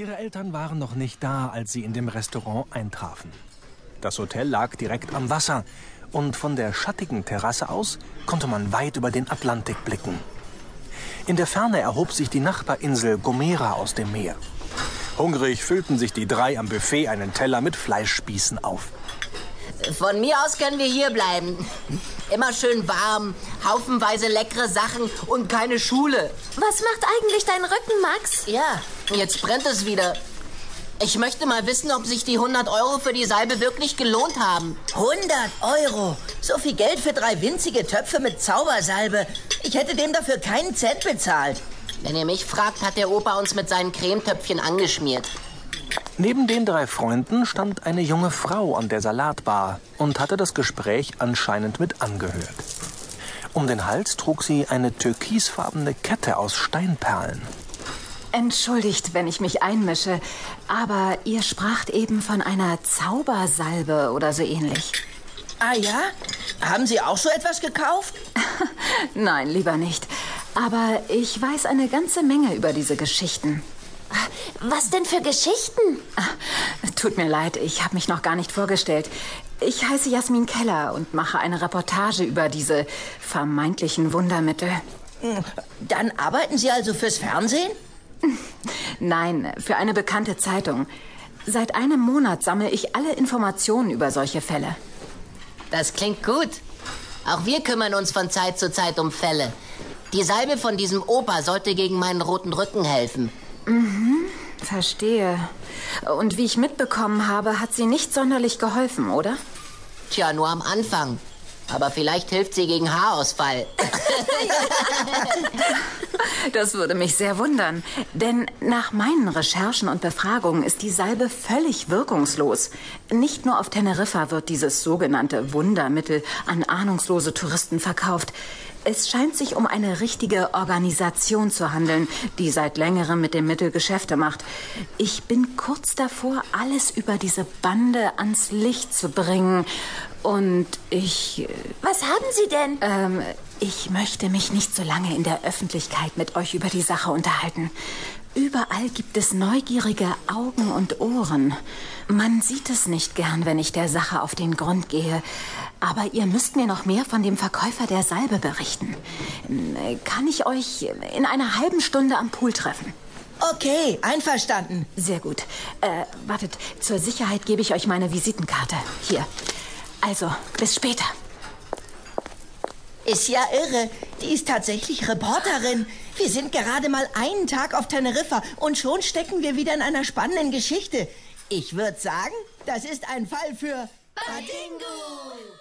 Ihre Eltern waren noch nicht da, als sie in dem Restaurant eintrafen. Das Hotel lag direkt am Wasser und von der schattigen Terrasse aus konnte man weit über den Atlantik blicken. In der Ferne erhob sich die Nachbarinsel Gomera aus dem Meer. Hungrig füllten sich die drei am Buffet einen Teller mit Fleischspießen auf. Von mir aus können wir hier bleiben. Immer schön warm, haufenweise leckere Sachen und keine Schule. Was macht eigentlich dein Rücken, Max? Ja, jetzt brennt es wieder. Ich möchte mal wissen, ob sich die 100 Euro für die Salbe wirklich gelohnt haben. 100 Euro? So viel Geld für drei winzige Töpfe mit Zaubersalbe. Ich hätte dem dafür keinen Cent bezahlt. Wenn ihr mich fragt, hat der Opa uns mit seinen Cremetöpfchen angeschmiert. Neben den drei Freunden stand eine junge Frau an der Salatbar und hatte das Gespräch anscheinend mit angehört. Um den Hals trug sie eine türkisfarbene Kette aus Steinperlen. Entschuldigt, wenn ich mich einmische, aber ihr spracht eben von einer Zaubersalbe oder so ähnlich. Ah ja? Haben Sie auch so etwas gekauft? Nein, lieber nicht. Aber ich weiß eine ganze Menge über diese Geschichten. Was denn für Geschichten? Tut mir leid, ich habe mich noch gar nicht vorgestellt. Ich heiße Jasmin Keller und mache eine Reportage über diese vermeintlichen Wundermittel. Dann arbeiten Sie also fürs Fernsehen? Nein, für eine bekannte Zeitung. Seit einem Monat sammle ich alle Informationen über solche Fälle. Das klingt gut. Auch wir kümmern uns von Zeit zu Zeit um Fälle. Die Salbe von diesem Opa sollte gegen meinen roten Rücken helfen. Mhm, verstehe. Und wie ich mitbekommen habe, hat sie nicht sonderlich geholfen, oder? Tja, nur am Anfang. Aber vielleicht hilft sie gegen Haarausfall. Das würde mich sehr wundern. Denn nach meinen Recherchen und Befragungen ist die Salbe völlig wirkungslos. Nicht nur auf Teneriffa wird dieses sogenannte Wundermittel an ahnungslose Touristen verkauft. Es scheint sich um eine richtige Organisation zu handeln, die seit längerem mit dem Mittel Geschäfte macht. Ich bin kurz davor, alles über diese Bande ans Licht zu bringen. Und ich. Was haben Sie denn? Ähm, ich möchte mich nicht so lange in der Öffentlichkeit mit euch über die Sache unterhalten. Überall gibt es neugierige Augen und Ohren. Man sieht es nicht gern, wenn ich der Sache auf den Grund gehe. Aber ihr müsst mir noch mehr von dem Verkäufer der Salbe berichten. Kann ich euch in einer halben Stunde am Pool treffen? Okay, einverstanden. Sehr gut. Äh, wartet, zur Sicherheit gebe ich euch meine Visitenkarte. Hier. Also, bis später. Ist ja irre. Die ist tatsächlich Reporterin. Wir sind gerade mal einen Tag auf Teneriffa und schon stecken wir wieder in einer spannenden Geschichte. Ich würde sagen, das ist ein Fall für Badingo!